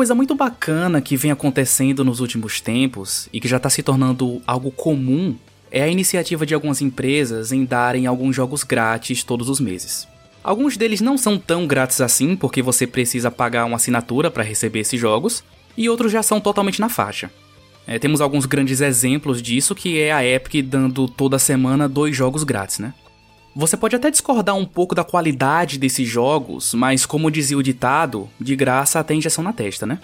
Coisa muito bacana que vem acontecendo nos últimos tempos e que já está se tornando algo comum é a iniciativa de algumas empresas em darem alguns jogos grátis todos os meses. Alguns deles não são tão grátis assim, porque você precisa pagar uma assinatura para receber esses jogos, e outros já são totalmente na faixa. É, temos alguns grandes exemplos disso, que é a Epic dando toda semana dois jogos grátis, né? Você pode até discordar um pouco da qualidade desses jogos, mas como dizia o ditado, de graça até injeção na testa, né?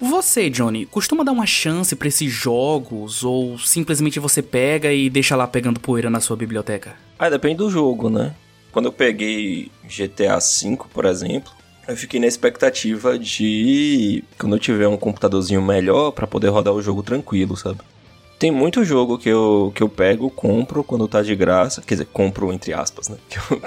Você, Johnny, costuma dar uma chance para esses jogos ou simplesmente você pega e deixa lá pegando poeira na sua biblioteca? Ah, depende do jogo, né? Quando eu peguei GTA V, por exemplo, eu fiquei na expectativa de quando eu tiver um computadorzinho melhor para poder rodar o jogo tranquilo, sabe? Tem muito jogo que eu, que eu pego, compro quando tá de graça. Quer dizer, compro entre aspas, né? Eu,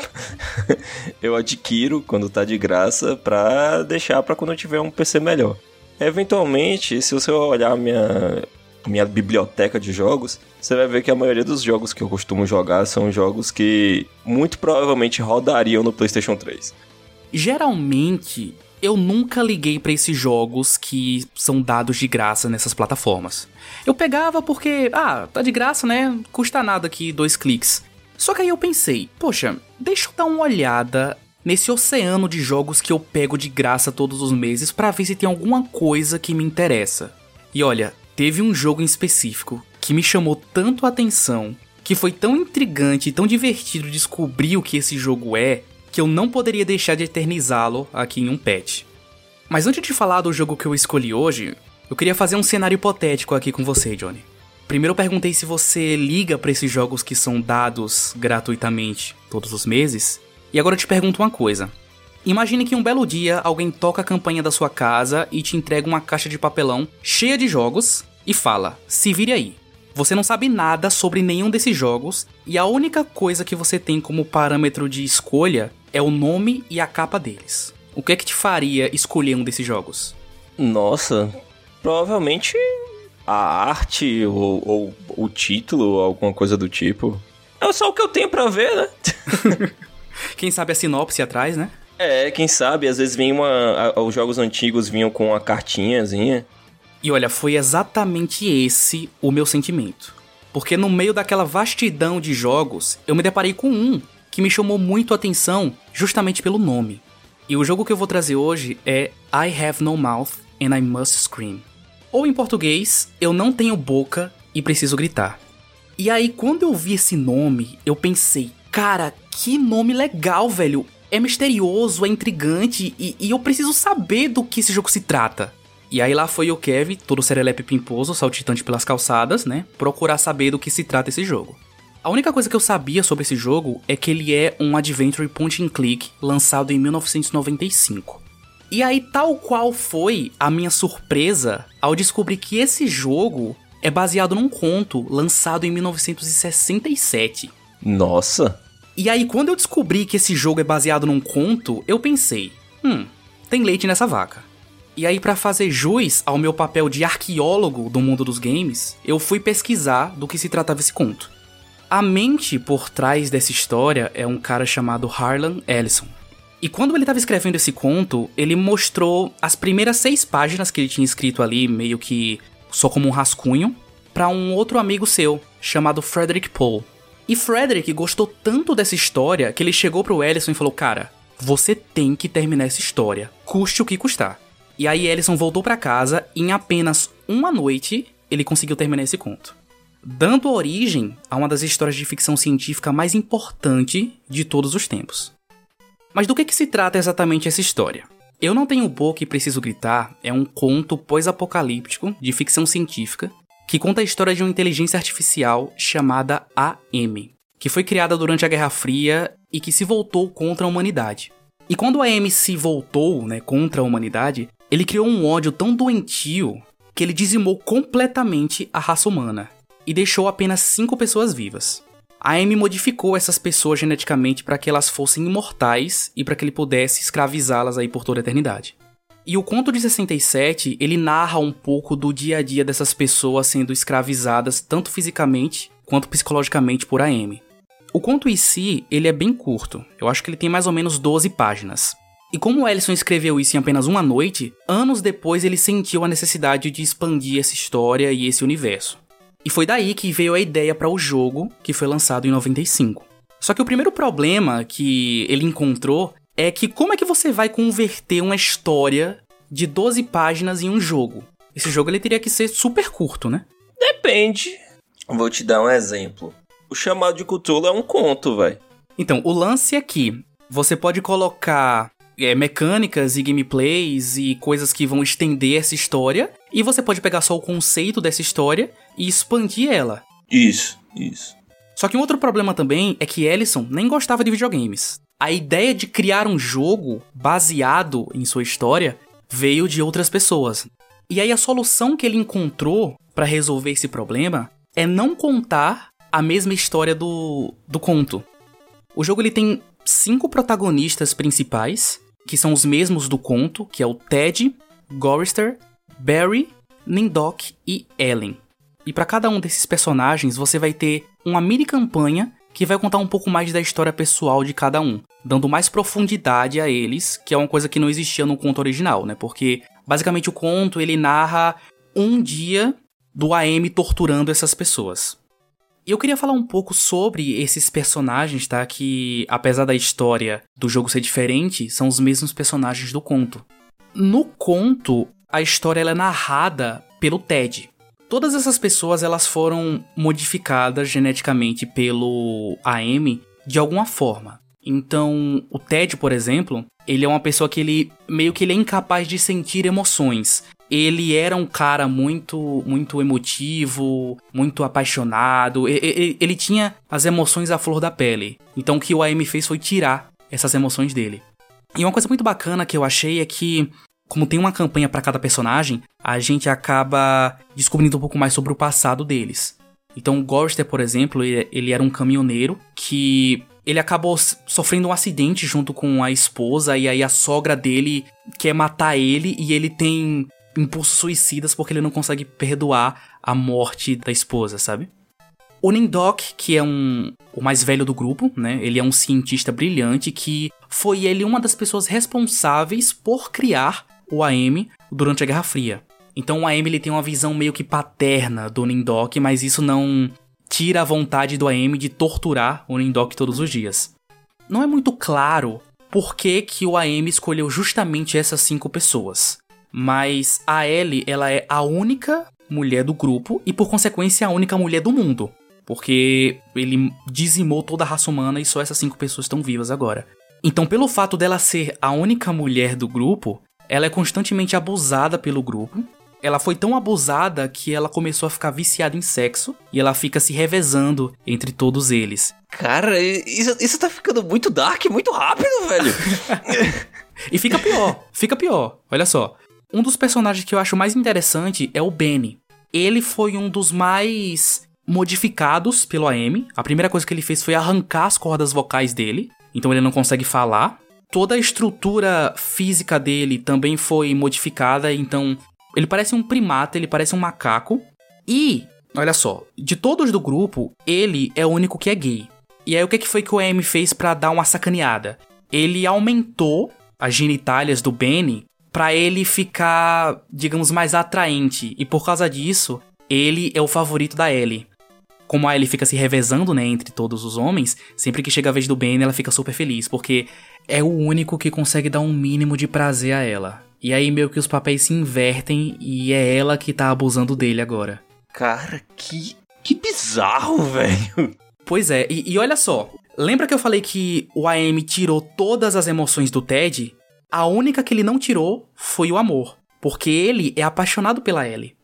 eu adquiro quando tá de graça pra deixar pra quando eu tiver um PC melhor. Eventualmente, se você olhar minha, minha biblioteca de jogos, você vai ver que a maioria dos jogos que eu costumo jogar são jogos que muito provavelmente rodariam no PlayStation 3. Geralmente, eu nunca liguei para esses jogos que são dados de graça nessas plataformas. Eu pegava porque, ah, tá de graça, né? Custa nada aqui, dois cliques. Só que aí eu pensei, poxa, deixa eu dar uma olhada nesse oceano de jogos que eu pego de graça todos os meses para ver se tem alguma coisa que me interessa. E olha, teve um jogo em específico que me chamou tanto a atenção, que foi tão intrigante e tão divertido descobrir o que esse jogo é, que eu não poderia deixar de eternizá-lo aqui em um patch. Mas antes de falar do jogo que eu escolhi hoje, eu queria fazer um cenário hipotético aqui com você, Johnny. Primeiro eu perguntei se você liga para esses jogos que são dados gratuitamente todos os meses, e agora eu te pergunto uma coisa. Imagine que um belo dia alguém toca a campanha da sua casa e te entrega uma caixa de papelão cheia de jogos e fala: se vire aí. Você não sabe nada sobre nenhum desses jogos e a única coisa que você tem como parâmetro de escolha é o nome e a capa deles. O que é que te faria escolher um desses jogos? Nossa, provavelmente a arte ou, ou o título, alguma coisa do tipo. É só o que eu tenho para ver, né? Quem sabe a sinopse atrás, né? É, quem sabe, às vezes vem uma. os jogos antigos vinham com uma cartinhazinha. E olha, foi exatamente esse o meu sentimento. Porque no meio daquela vastidão de jogos, eu me deparei com um que me chamou muito a atenção justamente pelo nome. E o jogo que eu vou trazer hoje é I Have No Mouth and I Must Scream. Ou em português, Eu Não Tenho Boca e Preciso Gritar. E aí, quando eu vi esse nome, eu pensei, cara, que nome legal, velho. É misterioso, é intrigante e, e eu preciso saber do que esse jogo se trata. E aí lá foi o Kevin, todo serelepe pimposo, saltitante pelas calçadas, né? Procurar saber do que se trata esse jogo. A única coisa que eu sabia sobre esse jogo é que ele é um adventure point and click lançado em 1995. E aí, tal qual foi a minha surpresa ao descobrir que esse jogo é baseado num conto lançado em 1967. Nossa! E aí, quando eu descobri que esse jogo é baseado num conto, eu pensei: hum, tem leite nessa vaca. E aí, para fazer jus ao meu papel de arqueólogo do mundo dos games, eu fui pesquisar do que se tratava esse conto. A mente por trás dessa história é um cara chamado Harlan Ellison. E quando ele estava escrevendo esse conto, ele mostrou as primeiras seis páginas que ele tinha escrito ali, meio que só como um rascunho, para um outro amigo seu, chamado Frederick Poe. E Frederick gostou tanto dessa história que ele chegou pro Ellison e falou: Cara, você tem que terminar essa história, custe o que custar. E aí Ellison voltou para casa e em apenas uma noite ele conseguiu terminar esse conto. Dando origem a uma das histórias de ficção científica mais importante de todos os tempos. Mas do que, que se trata exatamente essa história? Eu Não Tenho Boca e Preciso Gritar é um conto pós-apocalíptico de ficção científica que conta a história de uma inteligência artificial chamada AM, que foi criada durante a Guerra Fria e que se voltou contra a humanidade. E quando a AM se voltou né, contra a humanidade, ele criou um ódio tão doentio que ele dizimou completamente a raça humana e deixou apenas cinco pessoas vivas. A Amy modificou essas pessoas geneticamente para que elas fossem imortais e para que ele pudesse escravizá-las aí por toda a eternidade. E o conto de 67, ele narra um pouco do dia a dia dessas pessoas sendo escravizadas tanto fisicamente quanto psicologicamente por Amy. O conto em si, ele é bem curto. Eu acho que ele tem mais ou menos 12 páginas. E como Ellison escreveu isso em apenas uma noite, anos depois ele sentiu a necessidade de expandir essa história e esse universo. E foi daí que veio a ideia para o jogo, que foi lançado em 95. Só que o primeiro problema que ele encontrou é que como é que você vai converter uma história de 12 páginas em um jogo? Esse jogo ele teria que ser super curto, né? Depende. Vou te dar um exemplo. O chamado de Cthulhu é um conto, velho. Então, o lance é que você pode colocar é, mecânicas e gameplays e coisas que vão estender essa história, e você pode pegar só o conceito dessa história e expandir ela. Isso, isso. Só que um outro problema também é que Ellison nem gostava de videogames. A ideia de criar um jogo baseado em sua história veio de outras pessoas. E aí a solução que ele encontrou para resolver esse problema é não contar a mesma história do, do conto. O jogo ele tem cinco protagonistas principais, que são os mesmos do conto, que é o Ted, Gorister, Barry, Nindok e Ellen. E para cada um desses personagens você vai ter uma mini campanha que vai contar um pouco mais da história pessoal de cada um, dando mais profundidade a eles, que é uma coisa que não existia no conto original, né? Porque basicamente o conto ele narra um dia do AM torturando essas pessoas. E eu queria falar um pouco sobre esses personagens, tá? Que, apesar da história do jogo ser diferente, são os mesmos personagens do conto. No conto, a história é narrada pelo Ted. Todas essas pessoas elas foram modificadas geneticamente pelo AM de alguma forma. Então, o Ted, por exemplo, ele é uma pessoa que ele meio que ele é incapaz de sentir emoções ele era um cara muito muito emotivo, muito apaixonado. Ele, ele, tinha as emoções à flor da pele. Então o que o AM fez foi tirar essas emoções dele. E uma coisa muito bacana que eu achei é que como tem uma campanha para cada personagem, a gente acaba descobrindo um pouco mais sobre o passado deles. Então, o Gorster, por exemplo, ele era um caminhoneiro que ele acabou sofrendo um acidente junto com a esposa e aí a sogra dele quer matar ele e ele tem impulsos suicidas porque ele não consegue perdoar a morte da esposa, sabe? O Nindok, que é um o mais velho do grupo, né? Ele é um cientista brilhante que foi ele uma das pessoas responsáveis por criar o AM durante a Guerra Fria. Então o AM ele tem uma visão meio que paterna do Nindok, mas isso não tira a vontade do AM de torturar o Nindok todos os dias. Não é muito claro por que, que o AM escolheu justamente essas cinco pessoas. Mas a Ellie, ela é a única mulher do grupo e, por consequência, a única mulher do mundo. Porque ele dizimou toda a raça humana e só essas cinco pessoas estão vivas agora. Então, pelo fato dela ser a única mulher do grupo, ela é constantemente abusada pelo grupo. Ela foi tão abusada que ela começou a ficar viciada em sexo e ela fica se revezando entre todos eles. Cara, isso, isso tá ficando muito dark, muito rápido, velho. e fica pior, fica pior. Olha só. Um dos personagens que eu acho mais interessante é o Benny. Ele foi um dos mais modificados pelo AM. A primeira coisa que ele fez foi arrancar as cordas vocais dele, então ele não consegue falar. Toda a estrutura física dele também foi modificada, então ele parece um primata, ele parece um macaco. E, olha só, de todos do grupo, ele é o único que é gay. E aí o que foi que o AM fez para dar uma sacaneada? Ele aumentou as genitálias do Benny para ele ficar, digamos, mais atraente. E por causa disso, ele é o favorito da Ellie. Como a Ellie fica se revezando, né, entre todos os homens, sempre que chega a vez do Ben, ela fica super feliz, porque é o único que consegue dar um mínimo de prazer a ela. E aí meio que os papéis se invertem e é ela que tá abusando dele agora. Cara, que que bizarro, velho. Pois é, e, e olha só, lembra que eu falei que o AM tirou todas as emoções do Ted? A única que ele não tirou foi o amor, porque ele é apaixonado pela Ellie.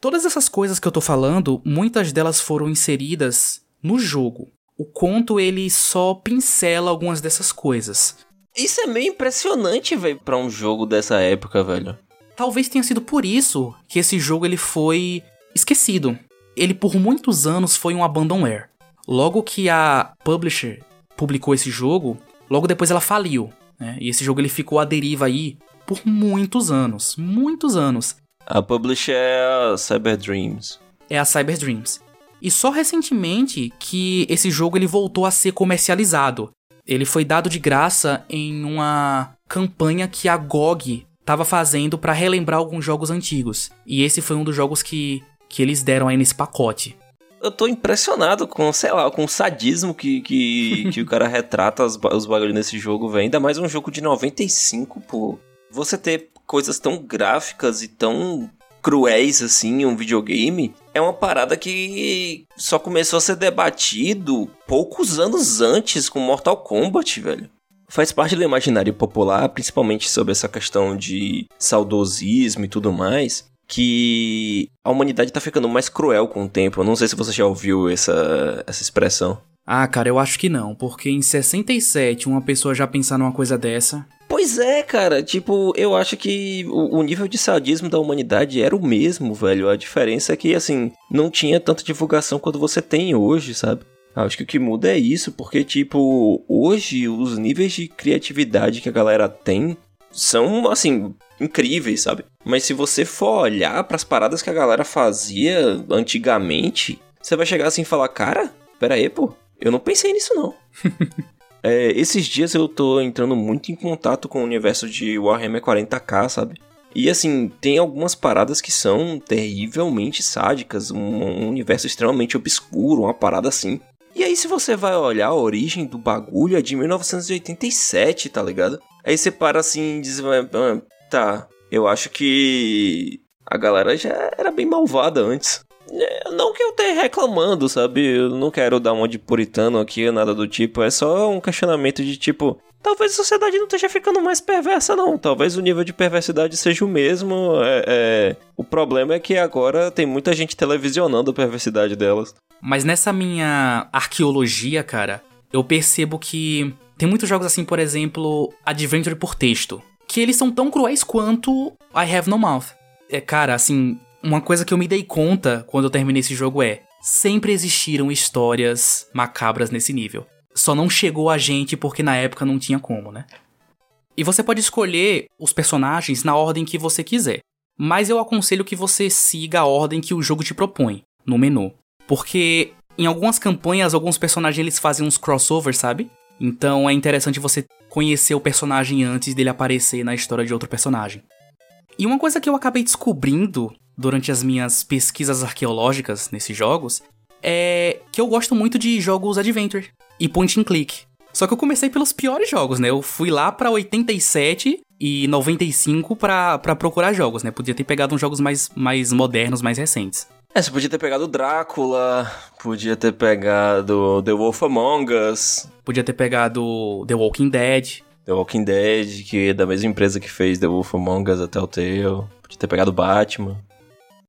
Todas essas coisas que eu tô falando, muitas delas foram inseridas no jogo. O conto ele só pincela algumas dessas coisas. Isso é meio impressionante, velho, para um jogo dessa época, velho. Talvez tenha sido por isso que esse jogo ele foi esquecido. Ele por muitos anos foi um abandonware. Logo que a publisher publicou esse jogo, logo depois ela faliu. Né? E esse jogo ele ficou à deriva aí por muitos anos, muitos anos. A publisher é a Cyber Dreams. É a Cyber Dreams. E só recentemente que esse jogo ele voltou a ser comercializado. ele foi dado de graça em uma campanha que a GOG estava fazendo para relembrar alguns jogos antigos. E esse foi um dos jogos que, que eles deram aí nesse pacote. Eu tô impressionado com, sei lá, com o sadismo que, que, que o cara retrata os, os bagulhos nesse jogo, velho. Ainda mais um jogo de 95, pô. Você ter coisas tão gráficas e tão cruéis assim em um videogame é uma parada que só começou a ser debatido poucos anos antes com Mortal Kombat, velho. Faz parte do imaginário popular, principalmente sobre essa questão de saudosismo e tudo mais, que a humanidade tá ficando mais cruel com o tempo. Eu não sei se você já ouviu essa, essa expressão. Ah, cara, eu acho que não, porque em 67 uma pessoa já pensar numa coisa dessa. Pois é, cara, tipo, eu acho que o, nível de sadismo da humanidade era o mesmo, velho. A diferença é que, assim, não tinha tanta divulgação quanto você tem hoje, sabe? Acho que o que muda é isso, porque, tipo, hoje os níveis de criatividade que a galera tem são, assim, incríveis, sabe? Mas se você for olhar para as paradas que a galera fazia antigamente, você vai chegar assim e falar: Cara, pera aí, pô, eu não pensei nisso, não. é, esses dias eu tô entrando muito em contato com o universo de Warhammer 40k, sabe? E assim, tem algumas paradas que são terrivelmente sádicas, um, um, universo extremamente obscuro, uma parada assim. E aí, se você vai olhar a origem do bagulho, é de 1987, tá ligado? Aí você para assim e diz: ah, tá, eu acho que a galera já era bem malvada antes. É, não que eu esteja reclamando, sabe? Eu não quero dar uma de puritano aqui, nada do tipo. É só um questionamento de tipo. Talvez a sociedade não esteja ficando mais perversa, não. Talvez o nível de perversidade seja o mesmo. É, é... O problema é que agora tem muita gente televisionando a perversidade delas. Mas nessa minha arqueologia, cara, eu percebo que tem muitos jogos assim, por exemplo, Adventure por texto, que eles são tão cruéis quanto I Have No Mouth. É, cara, assim, uma coisa que eu me dei conta quando eu terminei esse jogo é: sempre existiram histórias macabras nesse nível. Só não chegou a gente porque na época não tinha como, né? E você pode escolher os personagens na ordem que você quiser. Mas eu aconselho que você siga a ordem que o jogo te propõe no menu. Porque em algumas campanhas, alguns personagens eles fazem uns crossovers, sabe? Então é interessante você conhecer o personagem antes dele aparecer na história de outro personagem. E uma coisa que eu acabei descobrindo durante as minhas pesquisas arqueológicas nesses jogos é que eu gosto muito de jogos adventure e point and click. Só que eu comecei pelos piores jogos, né? Eu fui lá para 87 e 95 para procurar jogos, né? Podia ter pegado uns jogos mais, mais modernos, mais recentes. É, você podia ter pegado Drácula, podia ter pegado The Wolf Among Us. Podia ter pegado The Walking Dead. The Walking Dead, que é da mesma empresa que fez The Wolf Among Us até o Tale. Podia ter pegado Batman.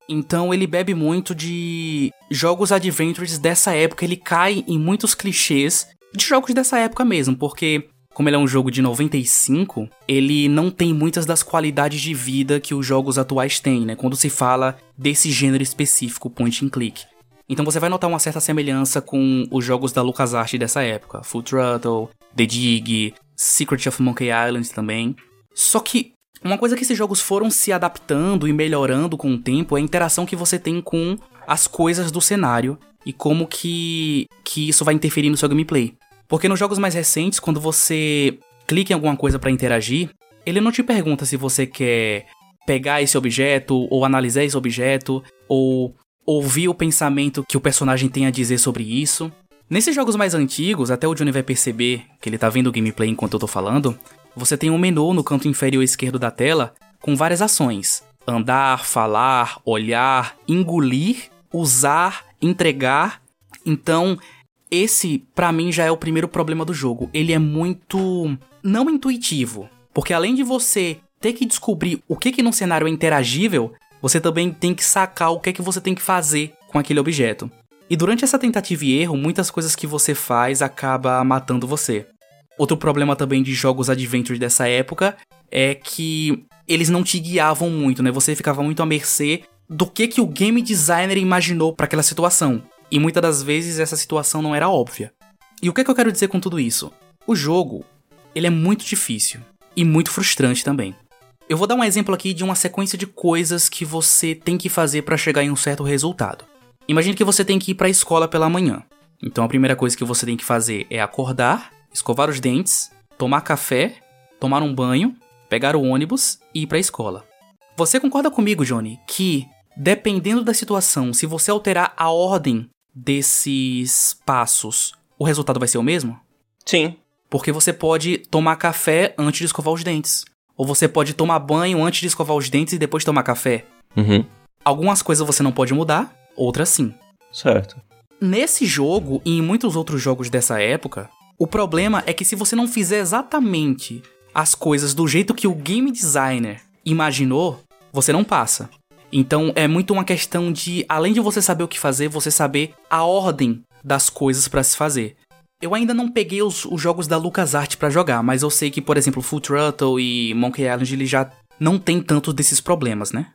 Então ele bebe muito de jogos adventures dessa época, ele cai em muitos clichês de jogos dessa época mesmo, porque como ele é um jogo de 95, ele não tem muitas das qualidades de vida que os jogos atuais têm, né? Quando se fala desse gênero específico, point and click. Então você vai notar uma certa semelhança com os jogos da LucasArts dessa época, Full Throttle, The Dig, Secret of Monkey Island também. Só que uma coisa que esses jogos foram se adaptando e melhorando com o tempo é a interação que você tem com as coisas do cenário e como que, que isso vai interferir no seu gameplay. Porque nos jogos mais recentes, quando você clica em alguma coisa para interagir, ele não te pergunta se você quer pegar esse objeto ou analisar esse objeto ou ouvir o pensamento que o personagem tem a dizer sobre isso. Nesses jogos mais antigos, até o Johnny vai perceber que ele tá vendo o gameplay enquanto eu tô falando, você tem um menu no canto inferior esquerdo da tela com várias ações: andar, falar, olhar, engolir, usar, entregar. Então, esse para mim já é o primeiro problema do jogo. Ele é muito não intuitivo, porque além de você ter que descobrir o que que num cenário é interagível, você também tem que sacar o que é que você tem que fazer com aquele objeto. E durante essa tentativa e erro, muitas coisas que você faz acaba matando você. Outro problema também de jogos adventure dessa época é que eles não te guiavam muito, né? Você ficava muito à mercê do que que o game designer imaginou para aquela situação. E muitas das vezes essa situação não era óbvia. E o que é que eu quero dizer com tudo isso? O jogo, ele é muito difícil e muito frustrante também. Eu vou dar um exemplo aqui de uma sequência de coisas que você tem que fazer para chegar em um certo resultado. Imagine que você tem que ir para a escola pela manhã. Então a primeira coisa que você tem que fazer é acordar, escovar os dentes, tomar café, tomar um banho, pegar o ônibus e ir pra escola. Você concorda comigo, Johnny, que dependendo da situação, se você alterar a ordem desses passos, o resultado vai ser o mesmo? Sim. Porque você pode tomar café antes de escovar os dentes. Ou você pode tomar banho antes de escovar os dentes e depois tomar café. Uhum. Algumas coisas você não pode mudar, outras sim. Certo. Nesse jogo e em muitos outros jogos dessa época, o problema é que se você não fizer exatamente as coisas do jeito que o game designer imaginou, você não passa. Então é muito uma questão de, além de você saber o que fazer, você saber a ordem das coisas para se fazer. Eu ainda não peguei os, os jogos da LucasArts para jogar, mas eu sei que, por exemplo, Full Throttle e Monkey Island ele já não tem tanto desses problemas, né?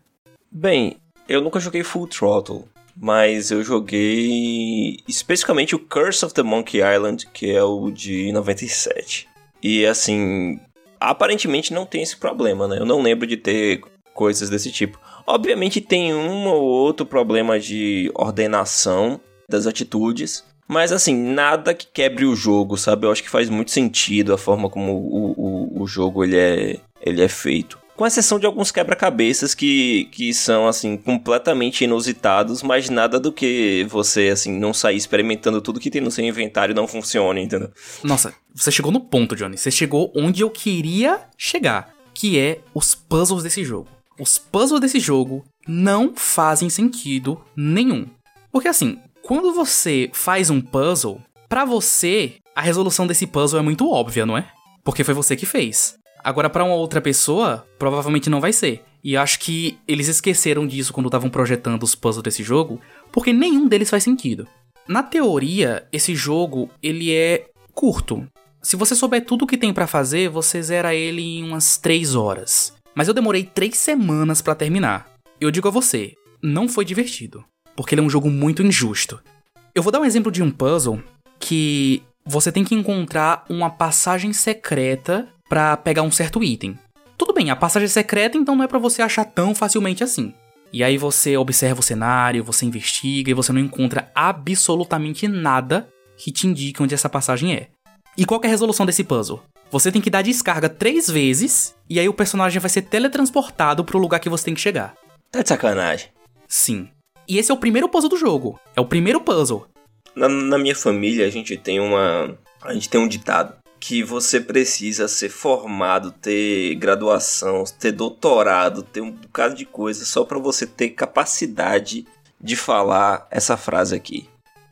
Bem, eu nunca joguei Full Throttle, mas eu joguei especificamente o Curse of the Monkey Island, que é o de 97. E assim, aparentemente não tem esse problema, né? Eu não lembro de ter coisas desse tipo. Obviamente tem um ou outro problema de ordenação das atitudes, mas assim, nada que quebre o jogo, sabe? Eu acho que faz muito sentido a forma como o, o, o jogo ele é, ele é feito. Com exceção de alguns quebra-cabeças que, que são, assim, completamente inusitados, mas nada do que você, assim, não sair experimentando tudo que tem no seu inventário não funcione, entendeu? Nossa, você chegou no ponto, Johnny. Você chegou onde eu queria chegar, que é os puzzles desse jogo. Os puzzles desse jogo não fazem sentido nenhum. Porque assim, quando você faz um puzzle, para você, a resolução desse puzzle é muito óbvia, não é? Porque foi você que fez. Agora, para uma outra pessoa, provavelmente não vai ser. E acho que eles esqueceram disso quando estavam projetando os puzzles desse jogo, porque nenhum deles faz sentido. Na teoria, esse jogo ele é curto. Se você souber tudo o que tem para fazer, você zera ele em umas 3 horas. Mas eu demorei 3 semanas para terminar. Eu digo a você, não foi divertido porque ele é um jogo muito injusto. Eu vou dar um exemplo de um puzzle que você tem que encontrar uma passagem secreta para pegar um certo item. Tudo bem, a passagem secreta então não é para você achar tão facilmente assim. E aí você observa o cenário, você investiga e você não encontra absolutamente nada que te indique onde essa passagem é. E qual é a resolução desse puzzle? Você tem que dar descarga três vezes e aí o personagem vai ser teletransportado pro lugar que você tem que chegar. Tá de sacanagem. Sim. E esse é o primeiro puzzle do jogo. É o primeiro puzzle. Na, na minha família, a gente tem uma. A gente tem um ditado que você precisa ser formado, ter graduação, ter doutorado, ter um bocado de coisa só para você ter capacidade de falar essa frase aqui.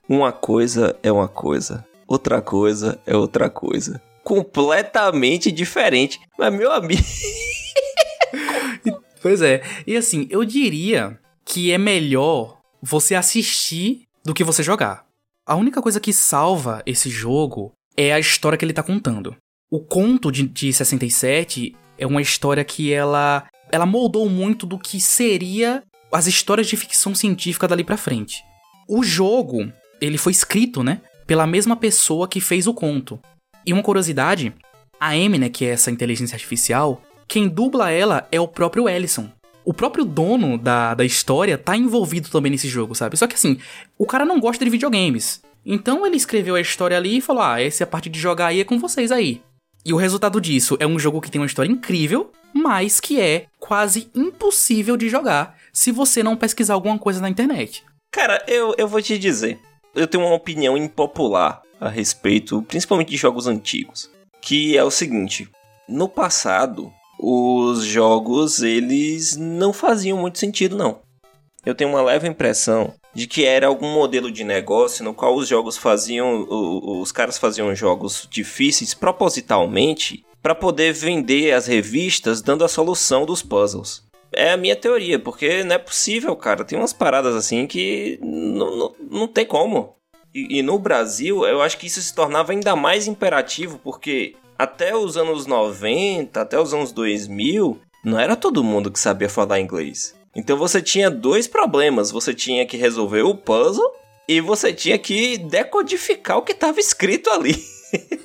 Uma coisa é uma coisa, outra coisa é outra coisa. Completamente diferente. Mas, meu amigo. pois é. E assim, eu diria que é melhor você assistir do que você jogar. A única coisa que salva esse jogo é a história que ele tá contando. O conto de, de 67 é uma história que ela ela moldou muito do que seria as histórias de ficção científica dali para frente. O jogo, ele foi escrito, né, pela mesma pessoa que fez o conto. E uma curiosidade, a Amy, né, que é essa inteligência artificial, quem dubla ela é o próprio Ellison, o próprio dono da, da história tá envolvido também nesse jogo, sabe? Só que assim, o cara não gosta de videogames. Então ele escreveu a história ali e falou: Ah, essa é a parte de jogar aí é com vocês aí. E o resultado disso é um jogo que tem uma história incrível, mas que é quase impossível de jogar se você não pesquisar alguma coisa na internet. Cara, eu, eu vou te dizer. Eu tenho uma opinião impopular a respeito, principalmente de jogos antigos. Que é o seguinte: no passado, os jogos eles não faziam muito sentido não. Eu tenho uma leve impressão de que era algum modelo de negócio no qual os jogos faziam, os caras faziam jogos difíceis propositalmente para poder vender as revistas dando a solução dos puzzles. É a minha teoria, porque não é possível, cara. Tem umas paradas assim que não, não, não tem como. E, e no Brasil, eu acho que isso se tornava ainda mais imperativo, porque até os anos 90, até os anos 2000, não era todo mundo que sabia falar inglês. Então você tinha dois problemas: você tinha que resolver o puzzle e você tinha que decodificar o que estava escrito ali.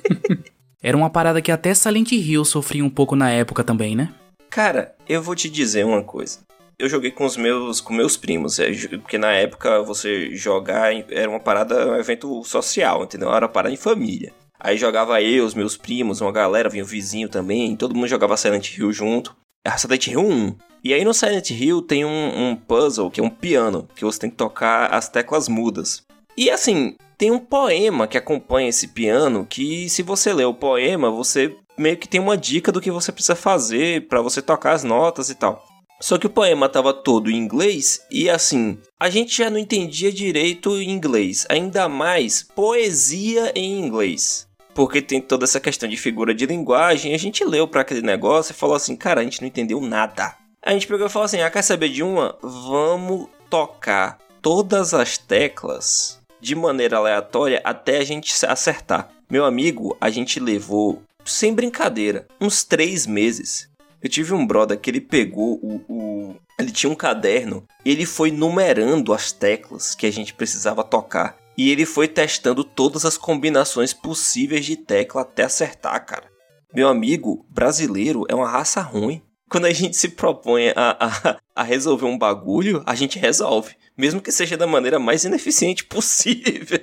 era uma parada que até Silent Hill sofria um pouco na época também, né? Cara, eu vou te dizer uma coisa. Eu joguei com os meus com meus primos, é, porque na época você jogar era uma parada, um evento social, entendeu? Era uma parada em família. Aí jogava eu, os meus primos, uma galera, vinha o vizinho também, todo mundo jogava Silent Hill junto. É Silent Hill 1. E aí no Silent Hill tem um, um puzzle, que é um piano, que você tem que tocar as teclas mudas. E assim, tem um poema que acompanha esse piano, que se você ler o poema, você meio que tem uma dica do que você precisa fazer para você tocar as notas e tal. Só que o poema tava todo em inglês e assim, a gente já não entendia direito inglês, ainda mais poesia em inglês. Porque tem toda essa questão de figura de linguagem, a gente leu para aquele negócio e falou assim: "Cara, a gente não entendeu nada". A gente pegou e falou assim: "Ah, quer saber de uma? Vamos tocar todas as teclas de maneira aleatória até a gente acertar". Meu amigo, a gente levou sem brincadeira, uns três meses. Eu tive um brother que ele pegou o, o, Ele tinha um caderno e ele foi numerando as teclas que a gente precisava tocar. E ele foi testando todas as combinações possíveis de tecla até acertar, cara. Meu amigo, brasileiro é uma raça ruim. Quando a gente se propõe a, a, a resolver um bagulho, a gente resolve. Mesmo que seja da maneira mais ineficiente possível.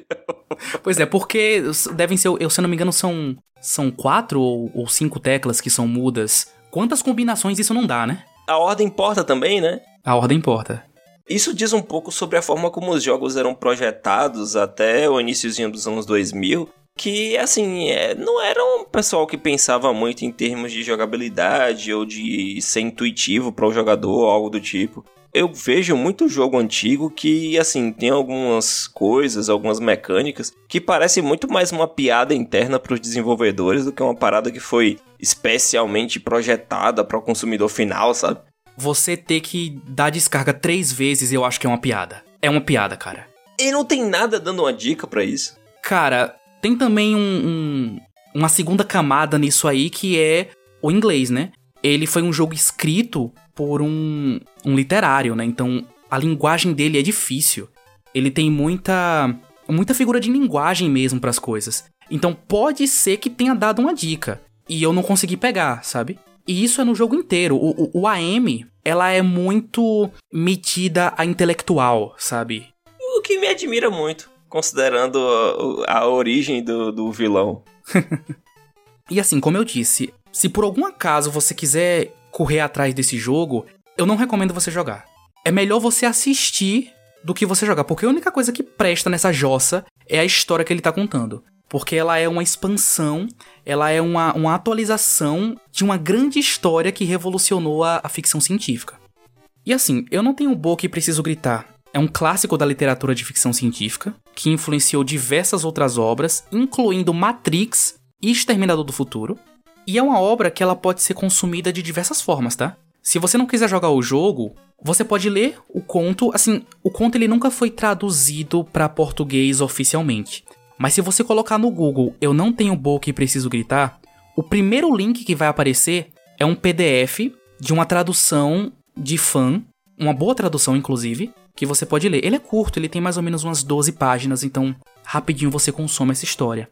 Pois é, porque devem ser, eu, se eu não me engano, são, são quatro ou, ou cinco teclas que são mudas Quantas combinações isso não dá, né? A ordem importa também, né? A ordem importa. Isso diz um pouco sobre a forma como os jogos eram projetados até o iníciozinho dos anos 2000, que assim, é, não era um pessoal que pensava muito em termos de jogabilidade ou de ser intuitivo para o jogador ou algo do tipo eu vejo muito jogo antigo que, assim, tem algumas coisas, algumas mecânicas que parece muito mais uma piada interna para os desenvolvedores do que uma parada que foi especialmente projetada para o consumidor final, sabe? Você ter que dar descarga três vezes, eu acho que é uma piada. É uma piada, cara. E não tem nada dando uma dica para isso. Cara, tem também um, um, uma segunda camada nisso aí que é o inglês, né? Ele foi um jogo escrito por um, um literário, né? Então a linguagem dele é difícil. Ele tem muita muita figura de linguagem mesmo para as coisas. Então pode ser que tenha dado uma dica e eu não consegui pegar, sabe? E isso é no jogo inteiro. O, o, o AM, ela é muito metida a intelectual, sabe? O que me admira muito, considerando a, a origem do, do vilão. e assim, como eu disse, se por algum acaso você quiser correr atrás desse jogo, eu não recomendo você jogar. É melhor você assistir do que você jogar, porque a única coisa que presta nessa jossa é a história que ele tá contando. Porque ela é uma expansão, ela é uma, uma atualização de uma grande história que revolucionou a, a ficção científica. E assim, eu não tenho boca e preciso gritar. É um clássico da literatura de ficção científica, que influenciou diversas outras obras, incluindo Matrix e Exterminador do Futuro. E é uma obra que ela pode ser consumida de diversas formas, tá? Se você não quiser jogar o jogo, você pode ler o conto. Assim, o conto ele nunca foi traduzido para português oficialmente. Mas se você colocar no Google Eu não tenho boca e preciso gritar, o primeiro link que vai aparecer é um PDF de uma tradução de fã, uma boa tradução inclusive, que você pode ler. Ele é curto, ele tem mais ou menos umas 12 páginas, então rapidinho você consome essa história.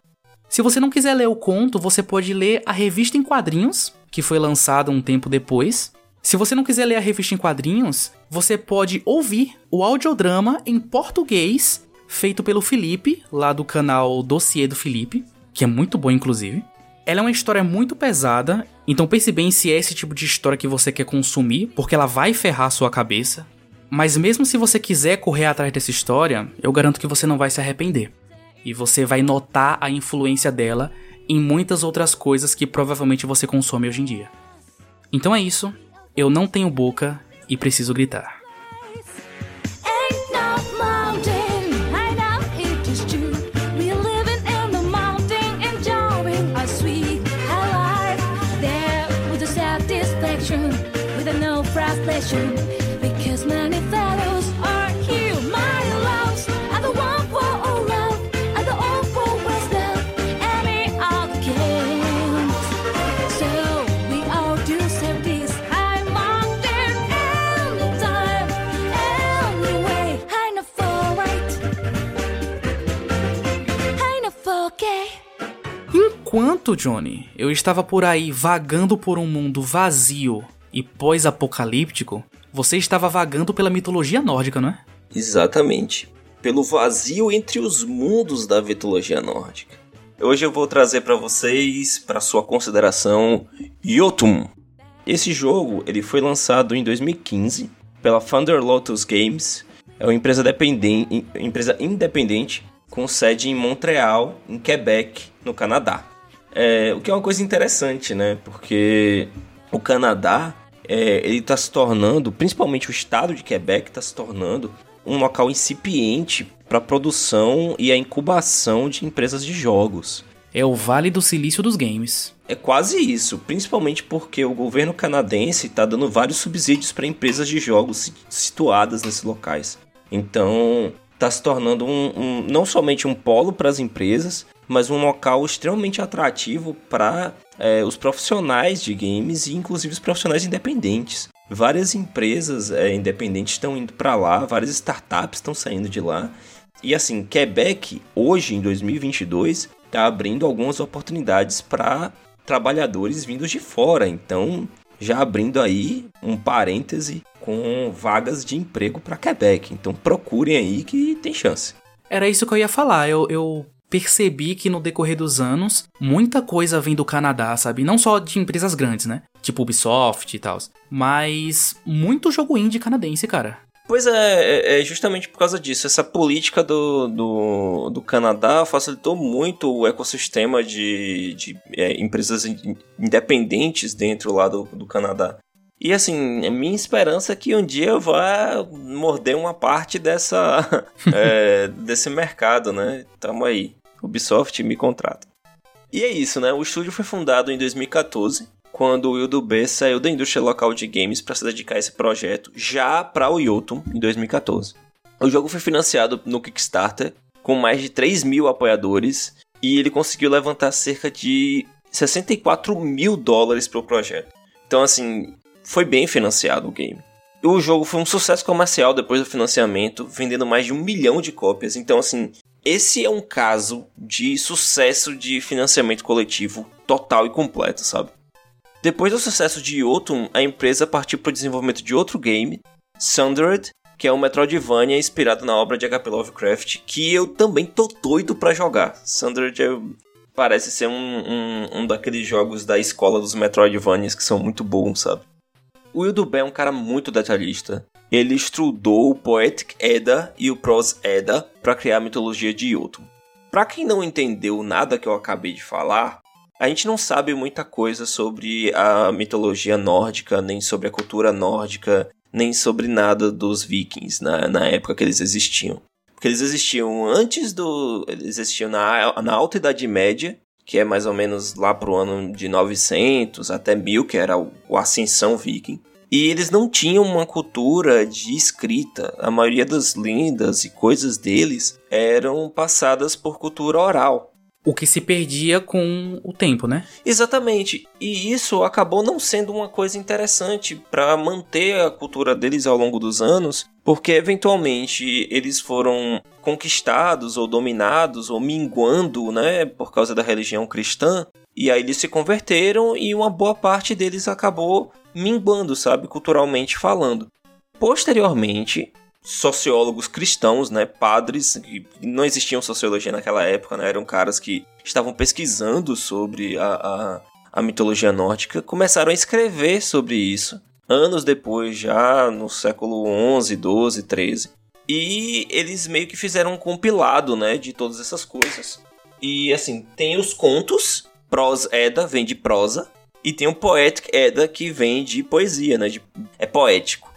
Se você não quiser ler o conto, você pode ler a revista em quadrinhos, que foi lançada um tempo depois. Se você não quiser ler a revista em quadrinhos, você pode ouvir o audiodrama em português, feito pelo Felipe, lá do canal Dossiê do Felipe, que é muito bom inclusive. Ela é uma história muito pesada, então pense bem se é esse tipo de história que você quer consumir, porque ela vai ferrar sua cabeça. Mas mesmo se você quiser correr atrás dessa história, eu garanto que você não vai se arrepender. E você vai notar a influência dela em muitas outras coisas que provavelmente você consome hoje em dia. Então é isso. Eu não tenho boca e preciso gritar. Enquanto, Johnny, eu estava por aí vagando por um mundo vazio e pós-apocalíptico, você estava vagando pela mitologia nórdica, não é? Exatamente. Pelo vazio entre os mundos da mitologia nórdica. Hoje eu vou trazer para vocês, para sua consideração, Yotum. Esse jogo ele foi lançado em 2015 pela Thunder Lotus Games. É uma empresa, empresa independente com sede em Montreal, em Quebec, no Canadá. É, o que é uma coisa interessante, né? Porque o Canadá é, ele está se tornando, principalmente o estado de Quebec, está se tornando um local incipiente para a produção e a incubação de empresas de jogos. É o Vale do Silício dos games. É quase isso, principalmente porque o governo canadense está dando vários subsídios para empresas de jogos situadas nesses locais. Então, está se tornando um, um, não somente um polo para as empresas, mas um local extremamente atrativo para é, os profissionais de games e inclusive os profissionais independentes. Várias empresas é, independentes estão indo para lá, várias startups estão saindo de lá. E assim, Quebec, hoje em 2022, está abrindo algumas oportunidades para trabalhadores vindos de fora. Então, já abrindo aí um parêntese com vagas de emprego para Quebec. Então procurem aí que tem chance. Era isso que eu ia falar. Eu, eu percebi que no decorrer dos anos, muita coisa vem do Canadá, sabe? Não só de empresas grandes, né? Tipo Ubisoft e tal. Mas muito jogo indie canadense, cara. Pois é, é, é justamente por causa disso. Essa política do, do, do Canadá facilitou muito o ecossistema de, de é, empresas independentes dentro lá do, do Canadá. E assim, minha esperança é que um dia eu vá morder uma parte dessa é, desse mercado, né? Tamo aí. Ubisoft me contrata. E é isso, né? O estúdio foi fundado em 2014, quando o Wildo B saiu da indústria local de games para se dedicar a esse projeto, já para o Yotum, em 2014. O jogo foi financiado no Kickstarter, com mais de 3 mil apoiadores, e ele conseguiu levantar cerca de 64 mil dólares para o projeto. Então, assim, foi bem financiado o game. O jogo foi um sucesso comercial depois do financiamento, vendendo mais de um milhão de cópias. Então, assim, esse é um caso de sucesso de financiamento coletivo total e completo, sabe? Depois do sucesso de Yotum, a empresa partiu para o desenvolvimento de outro game, Sundered, que é um Metroidvania inspirado na obra de H.P. Lovecraft, que eu também tô doido para jogar. Sundered é, parece ser um, um, um, daqueles jogos da escola dos Metroidvanias que são muito bons, sabe? O Will é um cara muito detalhista. Ele estudou o Poetic Edda e o Prose Edda para criar a mitologia de Jotun. Para quem não entendeu nada que eu acabei de falar, a gente não sabe muita coisa sobre a mitologia nórdica, nem sobre a cultura nórdica, nem sobre nada dos vikings na, na época que eles existiam. Porque eles existiam antes do. Eles existiam na, na Alta Idade Média, que é mais ou menos lá pro ano de 900 até 1000, que era o, o Ascensão Viking. E eles não tinham uma cultura de escrita. A maioria das lendas e coisas deles eram passadas por cultura oral. O que se perdia com o tempo, né? Exatamente. E isso acabou não sendo uma coisa interessante para manter a cultura deles ao longo dos anos, porque eventualmente eles foram conquistados ou dominados ou minguando, né, por causa da religião cristã. E aí eles se converteram e uma boa parte deles acabou minguando, sabe, culturalmente falando. Posteriormente, sociólogos cristãos, né, padres, não existiam sociologia naquela época, né, eram caras que estavam pesquisando sobre a, a, a mitologia nórdica, começaram a escrever sobre isso, anos depois, já no século 11, 12, 13. E eles meio que fizeram um compilado, né, de todas essas coisas. E assim, tem os contos, Pros Edda vem de prosa, e tem o Poetic Edda, que vem de poesia, né? De, é poético.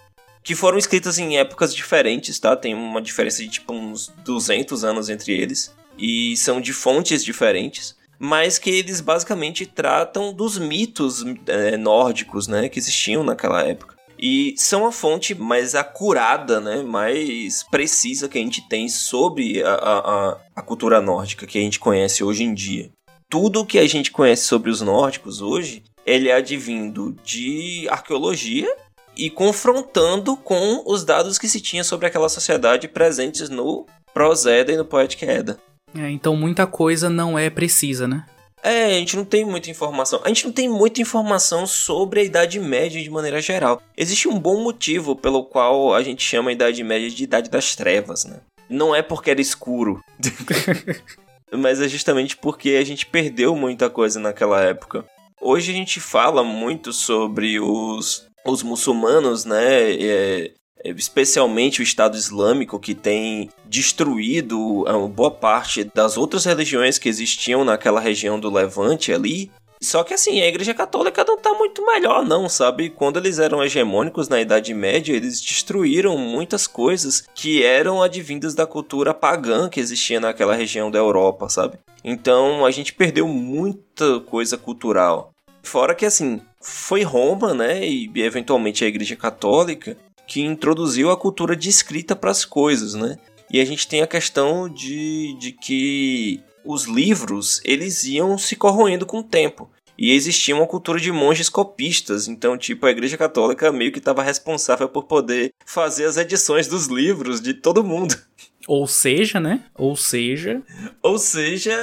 Que foram escritas em épocas diferentes, tá? Tem uma diferença de tipo uns 200 anos entre eles. E são de fontes diferentes. Mas que eles basicamente tratam dos mitos é, nórdicos, né? Que existiam naquela época. E são a fonte mais acurada, né? Mais precisa que a gente tem sobre a, a, a cultura nórdica que a gente conhece hoje em dia tudo que a gente conhece sobre os nórdicos hoje ele é advindo de arqueologia e confrontando com os dados que se tinha sobre aquela sociedade presentes no Proseda e no Poetic Edda. É, então muita coisa não é precisa, né? É, a gente não tem muita informação. A gente não tem muita informação sobre a Idade Média de maneira geral. Existe um bom motivo pelo qual a gente chama a Idade Média de Idade das Trevas, né? Não é porque era escuro. mas é justamente porque a gente perdeu muita coisa naquela época. Hoje a gente fala muito sobre os, os muçulmanos, né? É, especialmente o Estado Islâmico, que tem destruído boa parte das outras religiões que existiam naquela região do Levante ali. Só que assim, a Igreja Católica não tá muito melhor, não, sabe? Quando eles eram hegemônicos na Idade Média, eles destruíram muitas coisas que eram advindas da cultura pagã que existia naquela região da Europa, sabe? Então a gente perdeu muita coisa cultural. Fora que assim, foi Roma, né? E eventualmente a Igreja Católica que introduziu a cultura de escrita para as coisas, né? E a gente tem a questão de, de que os livros eles iam se corroendo com o tempo. E existia uma cultura de monges copistas, então, tipo, a Igreja Católica meio que estava responsável por poder fazer as edições dos livros de todo mundo. Ou seja, né? Ou seja. Ou seja,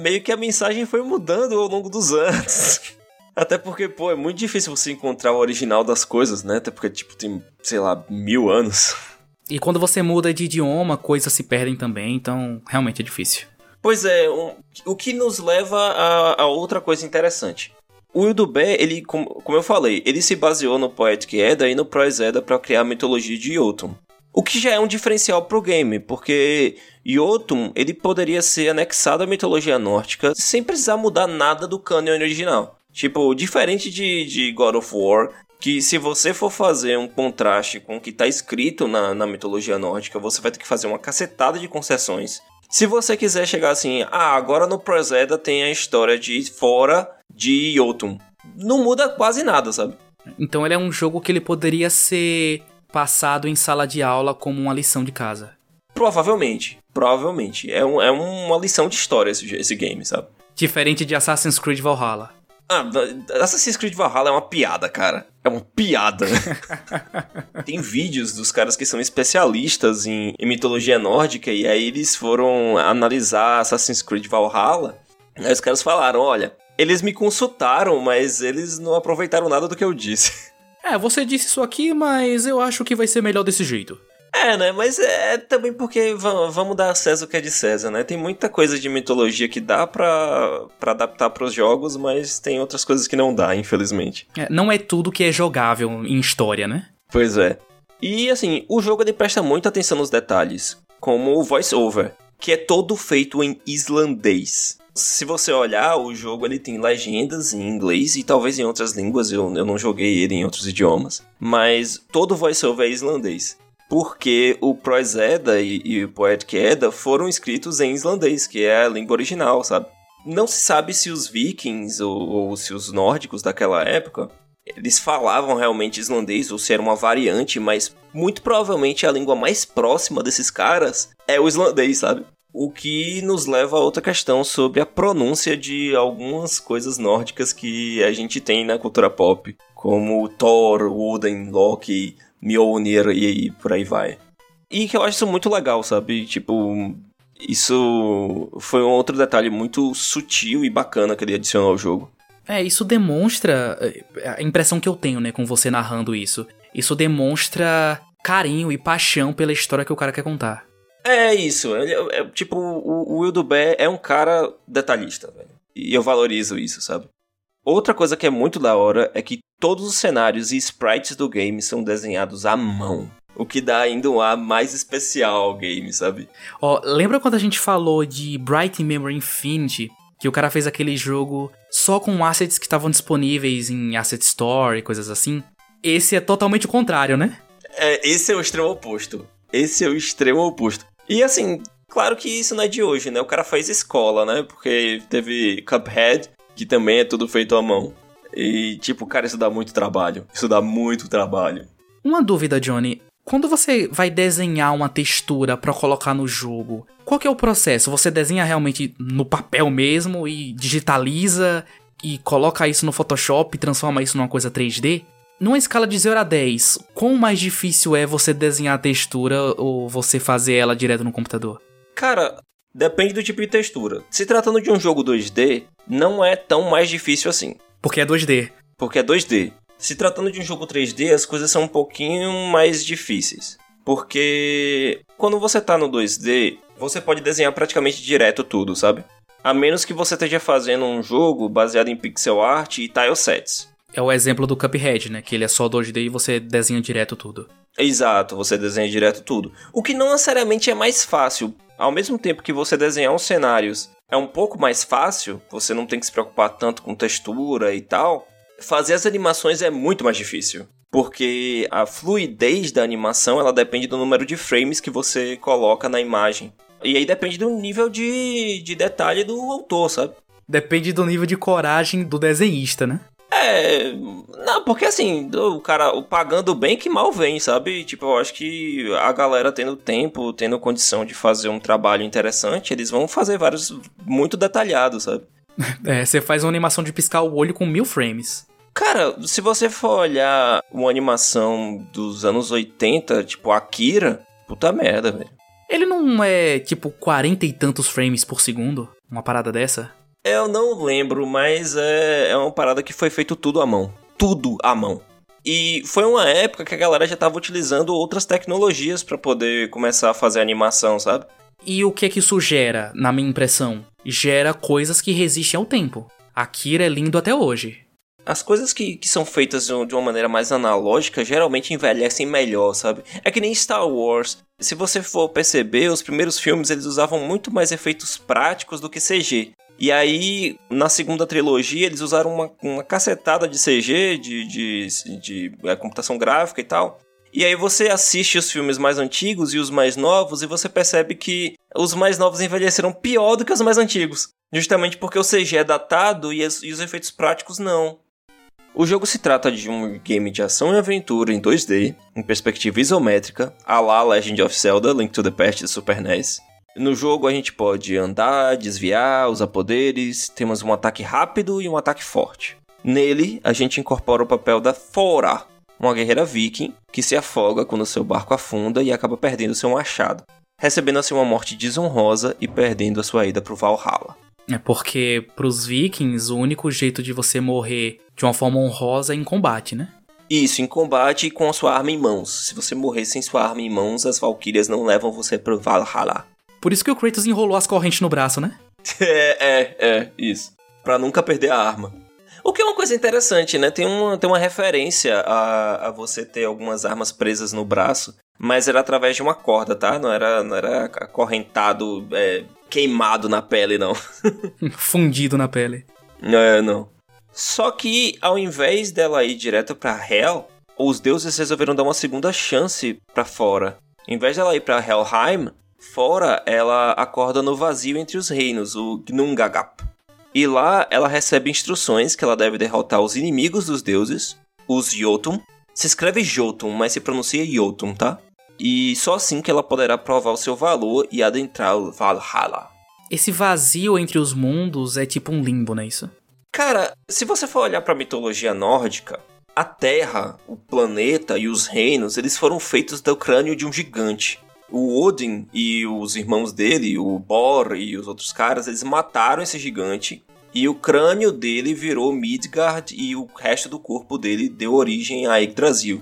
meio que a mensagem foi mudando ao longo dos anos. Até porque, pô, é muito difícil você encontrar o original das coisas, né? Até porque, tipo, tem, sei lá, mil anos. E quando você muda de idioma, coisas se perdem também, então realmente é difícil. Pois é, um, o que nos leva a, a, outra coisa interessante. O Udubé, ele, como, como eu falei, ele se baseou no Poetic Edda e no Prose Edda para criar a mitologia de Jotun. O que já é um diferencial pro game, porque Jotun, ele poderia ser anexado à mitologia nórdica sem precisar mudar nada do canon original. Tipo, diferente de, de God of War, que se você for fazer um contraste com o que está escrito na, na mitologia nórdica, você vai ter que fazer uma cacetada de concessões. Se você quiser chegar assim, ah, agora no Proseda tem a história de fora de Jotun. Não muda quase nada, sabe? Então ele é um jogo que ele poderia ser passado em sala de aula como uma lição de casa. Provavelmente, provavelmente. É, um, é uma lição de história esse, esse game, sabe? Diferente de Assassin's Creed Valhalla. Ah, Assassin's Creed Valhalla é uma piada, cara. É uma piada. Tem vídeos dos caras que são especialistas em, em, mitologia nórdica e aí eles foram analisar Assassin's Creed Valhalla. Aí os caras falaram: olha, eles me consultaram, mas eles não aproveitaram nada do que eu disse. É, você disse isso aqui, mas eu acho que vai ser melhor desse jeito. É, né? Mas é também porque vamos dar a César o que é de César, né? Tem muita coisa de mitologia que dá pra, pra adaptar pros jogos, mas tem outras coisas que não dá, infelizmente. É, não é tudo que é jogável em história, né? Pois é. E assim, o jogo ele presta muita atenção nos detalhes, como o voice-over, que é todo feito em islandês. Se você olhar, o jogo ele tem legendas em inglês e talvez em outras línguas, eu, eu não joguei ele em outros idiomas, mas todo voice-over é islandês porque o Proezeda e, e o Poetic Edda foram escritos em islandês, que é a língua original, sabe? Não se sabe se os vikings ou, ou se os nórdicos daquela época eles falavam realmente islandês ou se era uma variante, mas muito provavelmente a língua mais próxima desses caras é o islandês, sabe? O que nos leva a outra questão sobre a pronúncia de algumas coisas nórdicas que a gente tem na cultura pop, como Thor, Odin, Loki, Mjolnir e, e por aí vai. E que eu acho isso muito legal, sabe? Tipo, isso foi um outro detalhe muito sutil e bacana que ele adicionou ao jogo. É, isso demonstra é, a impressão que eu tenho, né, com você narrando isso. Isso demonstra carinho e paixão pela história que o cara quer contar. É isso. É, é, tipo, o, o Will Dubé é um cara detalhista, velho. E eu valorizo isso, sabe? Outra coisa que é muito da hora é que todos os cenários e sprites do game são desenhados à mão. O que dá ainda um ar mais especial ao game, sabe? Ó, lembra quando a gente falou de Bright Memory Infinity? Que o cara fez aquele jogo só com assets que estavam disponíveis em Asset Store e coisas assim? Esse é totalmente o contrário, né? É, esse é o extremo oposto. Esse é o extremo oposto. E assim, claro que isso não é de hoje, né? O cara faz escola, né? Porque teve Cuphead, que também é tudo feito à mão. E, tipo, cara, isso dá muito trabalho. Isso dá muito trabalho. Uma dúvida, Johnny. Quando você vai desenhar uma textura para colocar no jogo, qual que é o processo? Você desenha realmente no papel mesmo e digitaliza e coloca isso no Photoshop e transforma isso numa coisa 3D? Numa escala de 0 a 10, quão mais difícil é você desenhar a textura ou você fazer ela direto no computador? Cara, depende do tipo de textura. Se tratando de um jogo 2D, não é tão mais difícil assim. Porque é 2D. Porque é 2D. Se tratando de um jogo 3D, as coisas são um pouquinho mais difíceis. Porque quando você tá no 2D, você pode desenhar praticamente direto tudo, sabe? A menos que você esteja fazendo um jogo baseado em pixel art e tilesets. É o exemplo do Cuphead, né? Que ele é só 2D e você desenha direto tudo. Exato, você desenha direto tudo. O que não necessariamente é mais fácil. Ao mesmo tempo que você desenhar os cenários é um pouco mais fácil, você não tem que se preocupar tanto com textura e tal. Fazer as animações é muito mais difícil. Porque a fluidez da animação ela depende do número de frames que você coloca na imagem. E aí depende do nível de, de detalhe do autor, sabe? Depende do nível de coragem do desenhista, né? É. Não, porque assim, o cara o pagando bem que mal vem, sabe? Tipo, eu acho que a galera tendo tempo, tendo condição de fazer um trabalho interessante, eles vão fazer vários muito detalhados, sabe? É, você faz uma animação de piscar o olho com mil frames. Cara, se você for olhar uma animação dos anos 80, tipo Akira, puta merda, velho. Ele não é tipo 40 e tantos frames por segundo? Uma parada dessa? Eu não lembro, mas é, é uma parada que foi feito tudo à mão. Tudo à mão. E foi uma época que a galera já tava utilizando outras tecnologias para poder começar a fazer animação, sabe? E o que é que isso gera, na minha impressão? Gera coisas que resistem ao tempo. Akira é lindo até hoje. As coisas que, que são feitas de uma maneira mais analógica geralmente envelhecem melhor, sabe? É que nem Star Wars. Se você for perceber, os primeiros filmes eles usavam muito mais efeitos práticos do que CG. E aí, na segunda trilogia, eles usaram uma, uma cacetada de CG, de, de, de, de é, computação gráfica e tal. E aí você assiste os filmes mais antigos e os mais novos e você percebe que os mais novos envelheceram pior do que os mais antigos. Justamente porque o CG é datado e, as, e os efeitos práticos não. O jogo se trata de um game de ação e aventura em 2D, em perspectiva isométrica, a la Legend of Zelda Link to the Past do Super NES. No jogo a gente pode andar, desviar, usar poderes, temos um ataque rápido e um ataque forte. Nele, a gente incorpora o papel da Fora, uma guerreira viking que se afoga quando seu barco afunda e acaba perdendo seu machado, recebendo assim uma morte desonrosa e perdendo a sua ida para o Valhalla. É porque pros vikings o único jeito de você morrer de uma forma honrosa é em combate, né? Isso, em combate com a sua arma em mãos. Se você morrer sem sua arma em mãos, as valquírias não levam você pro Valhalla. Por isso que o Kratos enrolou as correntes no braço, né? é, é, é, isso. Pra nunca perder a arma. O que é uma coisa interessante, né? Tem uma, tem uma referência a, a você ter algumas armas presas no braço, mas era através de uma corda, tá? Não era, não era acorrentado, é, queimado na pele, não. Fundido na pele. É, não. Só que ao invés dela ir direto pra Hell, os deuses resolveram dar uma segunda chance para fora. Em vez dela ir para Helheim, fora ela acorda no vazio entre os reinos, o Gnungagap. E lá ela recebe instruções que ela deve derrotar os inimigos dos deuses, os Jotun. Se escreve Jotun, mas se pronuncia Jotun, tá? E só assim que ela poderá provar o seu valor e adentrar o Valhalla. Esse vazio entre os mundos é tipo um limbo, não é isso? Cara, se você for olhar para a mitologia nórdica, a Terra, o planeta e os reinos, eles foram feitos do crânio de um gigante. O Odin e os irmãos dele, o Bor e os outros caras, eles mataram esse gigante e o crânio dele virou Midgard e o resto do corpo dele deu origem a Yggdrasil.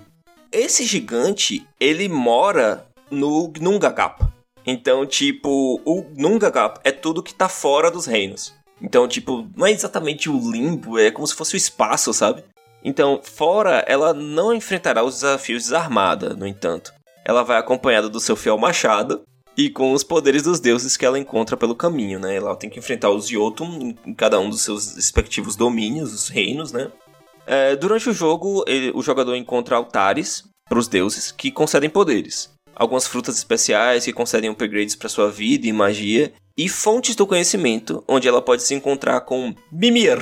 Esse gigante, ele mora no Gnungagap. Então, tipo, o Gnungagap é tudo que tá fora dos reinos. Então, tipo, não é exatamente o limbo, é como se fosse o espaço, sabe? Então, fora, ela não enfrentará os desafios desarmada, no entanto. Ela vai acompanhada do seu fiel machado e com os poderes dos deuses que ela encontra pelo caminho, né? Ela tem que enfrentar os Jotun em cada um dos seus respectivos domínios, os reinos, né? É, durante o jogo, ele, o jogador encontra altares para os deuses que concedem poderes. Algumas frutas especiais que concedem upgrades para sua vida e magia, e fontes do conhecimento, onde ela pode se encontrar com Mimir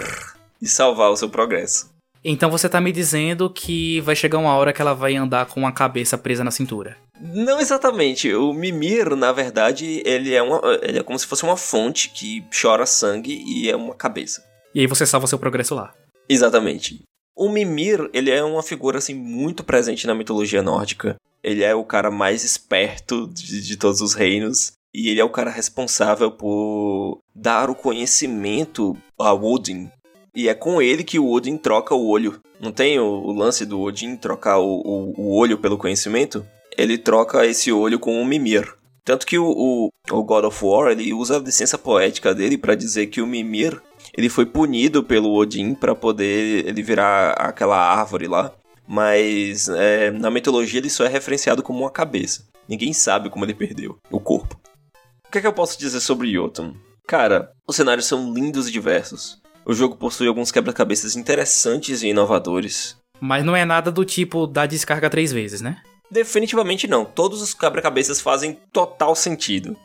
e salvar o seu progresso. Então você tá me dizendo que vai chegar uma hora que ela vai andar com a cabeça presa na cintura. Não exatamente. O Mimir, na verdade, ele é, uma, ele é como se fosse uma fonte que chora sangue e é uma cabeça. E aí você salva seu progresso lá. Exatamente. O Mimir, ele é uma figura assim muito presente na mitologia nórdica. Ele é o cara mais esperto de, de todos os reinos. E ele é o cara responsável por dar o conhecimento a Odin. E é com ele que o Odin troca o olho. Não tem o, o lance do Odin trocar o, o, o, olho pelo conhecimento? Ele troca esse olho com o Mimir. Tanto que o, o, God of War, ele usa a licença poética dele para dizer que o Mimir, ele foi punido pelo Odin para poder ele virar aquela árvore lá. Mas é, na mitologia ele só é referenciado como uma cabeça. Ninguém sabe como ele perdeu o corpo. O que, é que eu posso dizer sobre Jotun? Cara, os cenários são lindos e diversos. O jogo possui alguns quebra-cabeças interessantes e inovadores. Mas não é nada do tipo da descarga três vezes, né? Definitivamente não. Todos os quebra-cabeças fazem total sentido.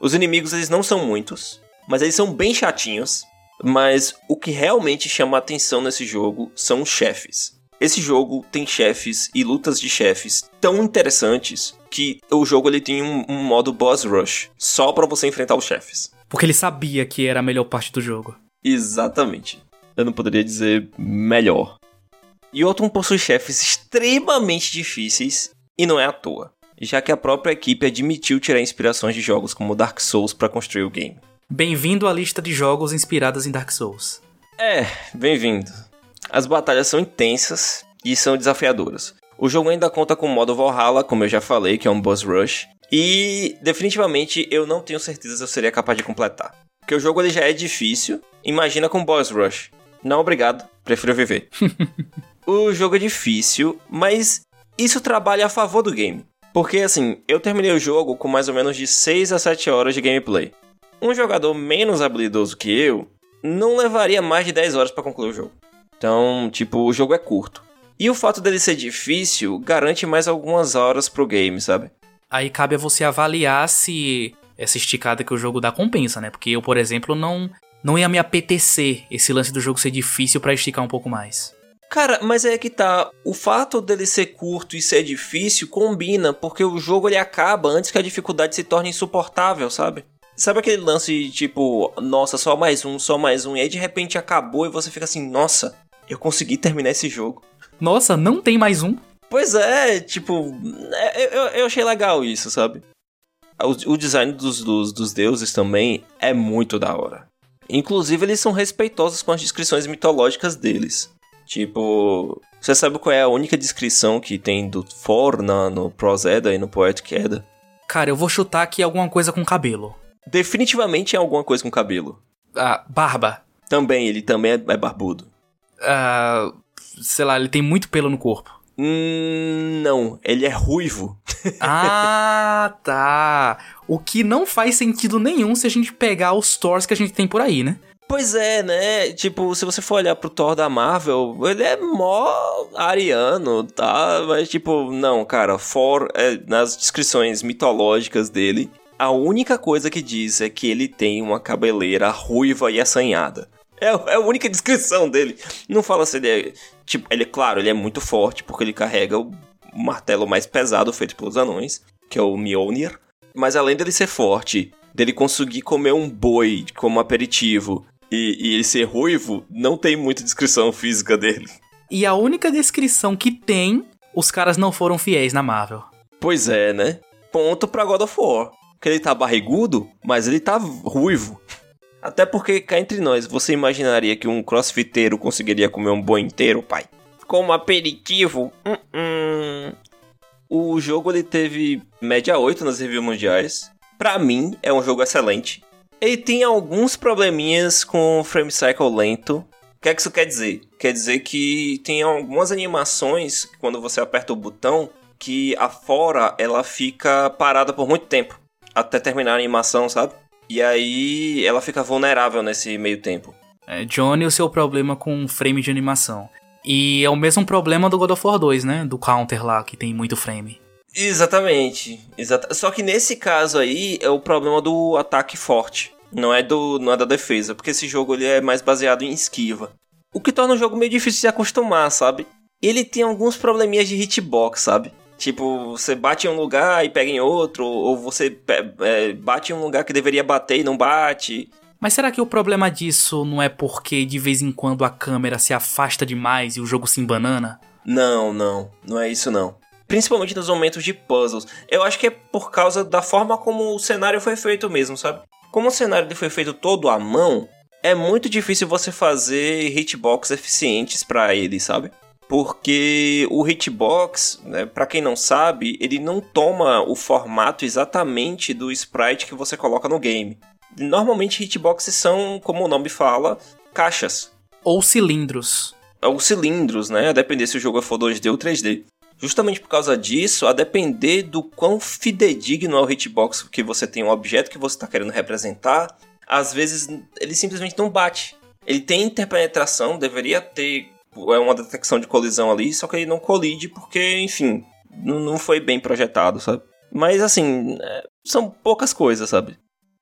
Os inimigos eles não são muitos, mas eles são bem chatinhos. Mas o que realmente chama a atenção nesse jogo são os chefes. Esse jogo tem chefes e lutas de chefes tão interessantes que o jogo ele tem um, um modo boss rush só para você enfrentar os chefes. Porque ele sabia que era a melhor parte do jogo. Exatamente. Eu não poderia dizer melhor. E outro possui chefes extremamente difíceis e não é à toa, já que a própria equipe admitiu tirar inspirações de jogos como Dark Souls para construir o game. Bem-vindo à lista de jogos inspirados em Dark Souls. É, bem-vindo. As batalhas são intensas e são desafiadoras. O jogo ainda conta com o modo Valhalla, como eu já falei, que é um boss rush, e definitivamente eu não tenho certeza se eu seria capaz de completar. Porque o jogo ele já é difícil, imagina com boss rush. Não, obrigado, prefiro viver. o jogo é difícil, mas isso trabalha a favor do game. Porque assim, eu terminei o jogo com mais ou menos de 6 a 7 horas de gameplay. Um jogador menos habilidoso que eu não levaria mais de 10 horas para concluir o jogo. Então, tipo, o jogo é curto. E o fato dele ser difícil garante mais algumas horas pro game, sabe? Aí cabe a você avaliar se essa esticada que o jogo dá compensa, né? Porque eu, por exemplo, não não ia me apetecer esse lance do jogo ser difícil para esticar um pouco mais. Cara, mas é que tá. O fato dele ser curto e ser difícil combina, porque o jogo ele acaba antes que a dificuldade se torne insuportável, sabe? Sabe aquele lance tipo, nossa, só mais um, só mais um, e aí de repente acabou e você fica assim, nossa, eu consegui terminar esse jogo. Nossa, não tem mais um? Pois é, tipo, é, eu, eu achei legal isso, sabe? O, o design dos, dos, dos deuses também é muito da hora. Inclusive, eles são respeitosos com as descrições mitológicas deles. Tipo, você sabe qual é a única descrição que tem do Thor na, no Prozeda e no Poetic Edda? Cara, eu vou chutar aqui alguma coisa com cabelo. Definitivamente é alguma coisa com cabelo. Ah, barba. Também, ele também é, é barbudo. Ah, sei lá, ele tem muito pelo no corpo. Hum, não, ele é ruivo. ah, tá. O que não faz sentido nenhum se a gente pegar os Thors que a gente tem por aí, né? Pois é, né? Tipo, se você for olhar pro Thor da Marvel, ele é mó ariano, tá? Mas, tipo, não, cara, Thor, é, nas descrições mitológicas dele, a única coisa que diz é que ele tem uma cabeleira ruiva e assanhada. É, é a única descrição dele. Não fala se ele é. Tipo, ele é claro, ele é muito forte, porque ele carrega o martelo mais pesado feito pelos anões, que é o Mjolnir. Mas além dele ser forte, dele conseguir comer um boi como aperitivo e, e ele ser ruivo, não tem muita descrição física dele. E a única descrição que tem, os caras não foram fiéis na Marvel. Pois é, né? Ponto pra God of War. Que ele tá barrigudo, mas ele tá ruivo. Até porque, cá entre nós, você imaginaria que um crossfiteiro conseguiria comer um boi inteiro, pai? Como aperitivo? Uh -uh. O jogo ele teve média 8 nas reviews mundiais. Pra mim, é um jogo excelente. Ele tem alguns probleminhas com frame cycle lento. O que é que isso quer dizer? Quer dizer que tem algumas animações, quando você aperta o botão, que a fora ela fica parada por muito tempo. Até terminar a animação, sabe? E aí ela fica vulnerável nesse meio tempo. É, Johnny, o seu problema com frame de animação. E é o mesmo problema do God of War 2, né? Do counter lá, que tem muito frame. Exatamente. Exata... Só que nesse caso aí é o problema do ataque forte. Não é, do, não é da defesa, porque esse jogo ele é mais baseado em esquiva. O que torna o jogo meio difícil de se acostumar, sabe? Ele tem alguns probleminhas de hitbox, sabe? Tipo, você bate em um lugar e pega em outro, ou você é, bate em um lugar que deveria bater e não bate. Mas será que o problema disso não é porque de vez em quando a câmera se afasta demais e o jogo se embanana? Não, não, não é isso não principalmente nos momentos de puzzles. Eu acho que é por causa da forma como o cenário foi feito mesmo, sabe? Como o cenário foi feito todo à mão, é muito difícil você fazer hitbox eficientes para ele, sabe? Porque o hitbox, né, para quem não sabe, ele não toma o formato exatamente do sprite que você coloca no game. Normalmente hitboxes são, como o nome fala, caixas. Ou cilindros. Ou cilindros, né? A depender se o jogo for 2D ou 3D. Justamente por causa disso, a depender do quão fidedigno é o hitbox que você tem, o objeto que você está querendo representar, às vezes ele simplesmente não bate. Ele tem interpenetração, deveria ter é uma detecção de colisão ali, só que ele não colide porque, enfim, não foi bem projetado, sabe? Mas assim, é, são poucas coisas, sabe?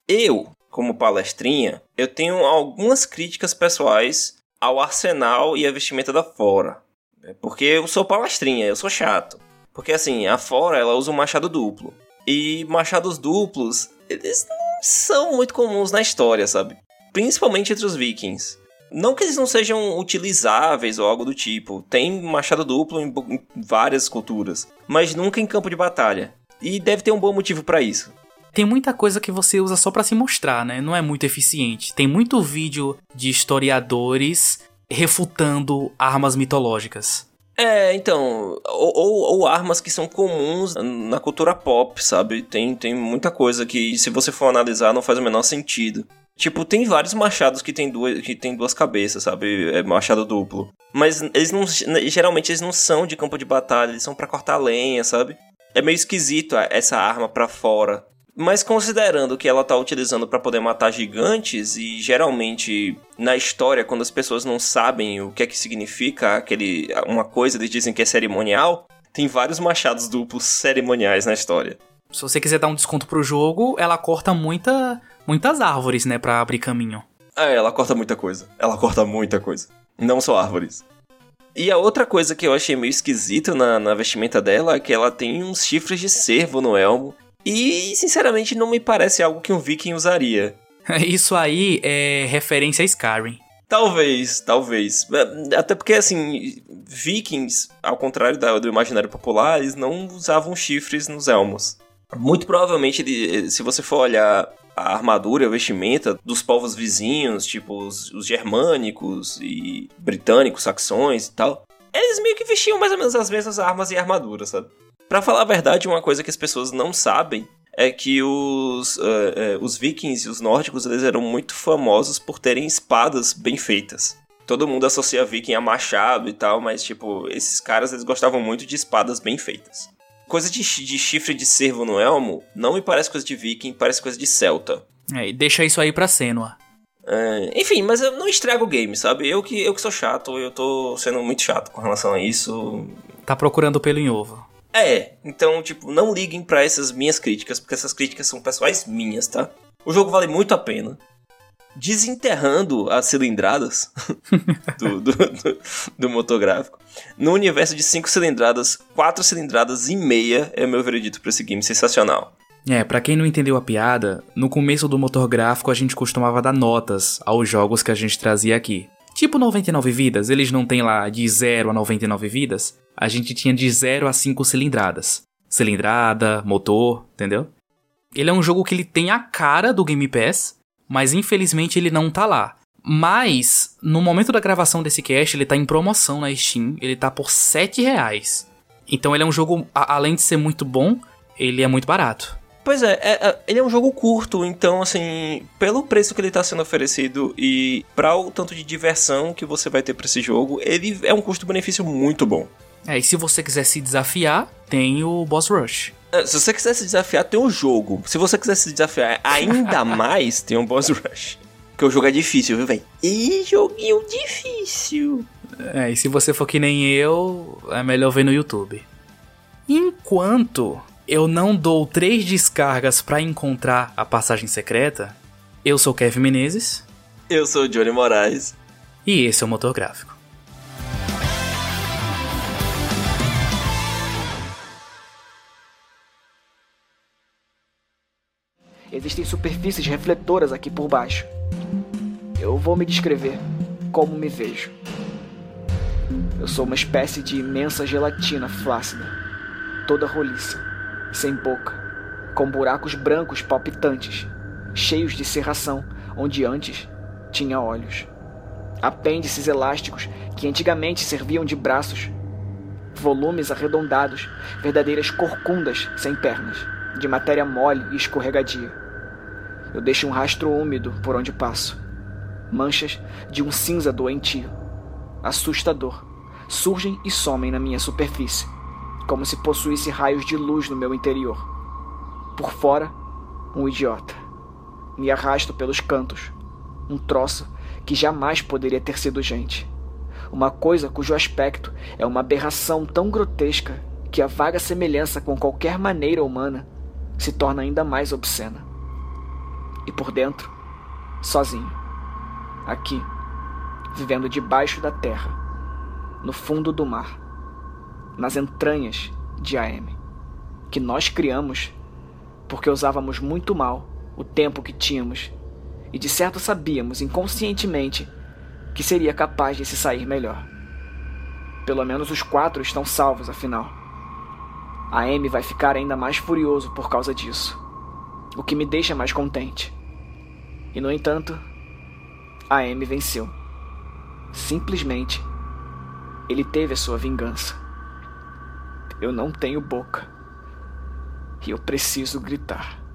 Eu, como palestrinha, eu tenho algumas críticas pessoais ao arsenal e a vestimenta da Fora. É porque eu sou palestrinha, eu sou chato. Porque assim, a Fora ela usa um machado duplo. E machados duplos, eles não são muito comuns na história, sabe? Principalmente entre os vikings. Não que eles não sejam utilizáveis ou algo do tipo. Tem machado duplo em, em várias culturas, mas nunca em campo de batalha. E deve ter um bom motivo para isso tem muita coisa que você usa só para se mostrar, né? Não é muito eficiente. Tem muito vídeo de historiadores refutando armas mitológicas. É, então, ou, ou, ou, armas que são comuns na cultura pop, sabe? Tem, tem muita coisa que, se você for analisar, não faz o menor sentido. Tipo, tem vários machados que tem duas, que tem duas cabeças, sabe? É machado duplo. Mas eles não. Geralmente eles não são de campo de batalha, eles são para cortar lenha, sabe? É meio esquisito essa arma para fora. Mas considerando que ela tá utilizando para poder matar gigantes e geralmente na história quando as pessoas não sabem o que é que significa aquele uma coisa eles dizem que é cerimonial, tem vários machados duplos cerimoniais na história. Se você quiser dar um desconto pro jogo, ela corta muita muitas árvores, né, para abrir caminho. É, ela corta muita coisa. Ela corta muita coisa. Não só árvores. E a outra coisa que eu achei meio esquisito na, na vestimenta dela é que ela tem uns chifres de cervo no elmo e, sinceramente, não me parece algo que um viking usaria. Isso aí é referência a Skyrim. Talvez, talvez. É, até porque, assim, vikings, ao contrário do imaginário popular, eles não usavam chifres nos elmos. Muito provavelmente, se você for olhar a armadura, a vestimenta dos povos vizinhos, tipo os, os germânicos e britânicos, saxões e tal, eles meio que vestiam mais ou menos as mesmas armas e armaduras, sabe? Para falar a verdade, uma coisa que as pessoas não sabem é que os, uh, uh, os vikings e os nórdicos eles eram muito famosos por terem espadas bem feitas. Todo mundo associa viking a machado e tal, mas tipo, esses caras eles gostavam muito de espadas bem feitas. Coisa de, de chifre de cervo no elmo não me parece coisa de viking, parece coisa de celta. É, e deixa isso aí pra Senua. É, enfim, mas eu não estrago o game, sabe? Eu que, eu que sou chato, eu tô sendo muito chato com relação a isso. Tá procurando pelo em ovo. É, então, tipo, não liguem para essas minhas críticas, porque essas críticas são pessoais minhas, tá? O jogo vale muito a pena. Desenterrando as cilindradas do, do, do, do motográfico. No universo de 5 cilindradas, 4 cilindradas e meia é meu veredito pra esse game sensacional. É, para quem não entendeu a piada, no começo do motor gráfico a gente costumava dar notas aos jogos que a gente trazia aqui. Tipo 99 vidas, eles não tem lá de 0 a 99 vidas? A gente tinha de 0 a 5 cilindradas. Cilindrada, motor, entendeu? Ele é um jogo que ele tem a cara do Game Pass, mas infelizmente ele não tá lá. Mas, no momento da gravação desse cast, ele tá em promoção na Steam, ele tá por 7 reais. Então ele é um jogo, além de ser muito bom, ele é muito barato. Pois é, é, é, ele é um jogo curto, então, assim, pelo preço que ele está sendo oferecido e para o tanto de diversão que você vai ter para esse jogo, ele é um custo-benefício muito bom. É, e se você quiser se desafiar, tem o Boss Rush. É, se você quiser se desafiar, tem um jogo. Se você quiser se desafiar ainda mais, tem um Boss Rush. Porque o jogo é difícil, viu, velho? E joguinho difícil. É, e se você for que nem eu, é melhor ver no YouTube. Enquanto eu não dou três descargas para encontrar a passagem secreta. Eu sou Kevin Menezes. Eu sou Johnny Moraes. E esse é o Motor Gráfico. Existem superfícies refletoras aqui por baixo. Eu vou me descrever como me vejo. Eu sou uma espécie de imensa gelatina flácida, toda roliça sem boca, com buracos brancos palpitantes, cheios de serração, onde antes tinha olhos. Apêndices elásticos que antigamente serviam de braços volumes arredondados, verdadeiras corcundas sem pernas, de matéria mole e escorregadia. Eu deixo um rastro úmido por onde passo. Manchas de um cinza doentio, assustador, surgem e somem na minha superfície, como se possuísse raios de luz no meu interior. Por fora, um idiota. Me arrasto pelos cantos, um troço que jamais poderia ter sido gente. Uma coisa cujo aspecto é uma aberração tão grotesca que a vaga semelhança com qualquer maneira humana se torna ainda mais obscena. E por dentro, sozinho, aqui, vivendo debaixo da terra, no fundo do mar, nas entranhas de AM, que nós criamos porque usávamos muito mal o tempo que tínhamos e de certo sabíamos inconscientemente que seria capaz de se sair melhor. Pelo menos os quatro estão salvos, afinal. A Amy vai ficar ainda mais furioso por causa disso, o que me deixa mais contente. E no entanto, a Amy venceu. Simplesmente, ele teve a sua vingança. Eu não tenho boca. E eu preciso gritar.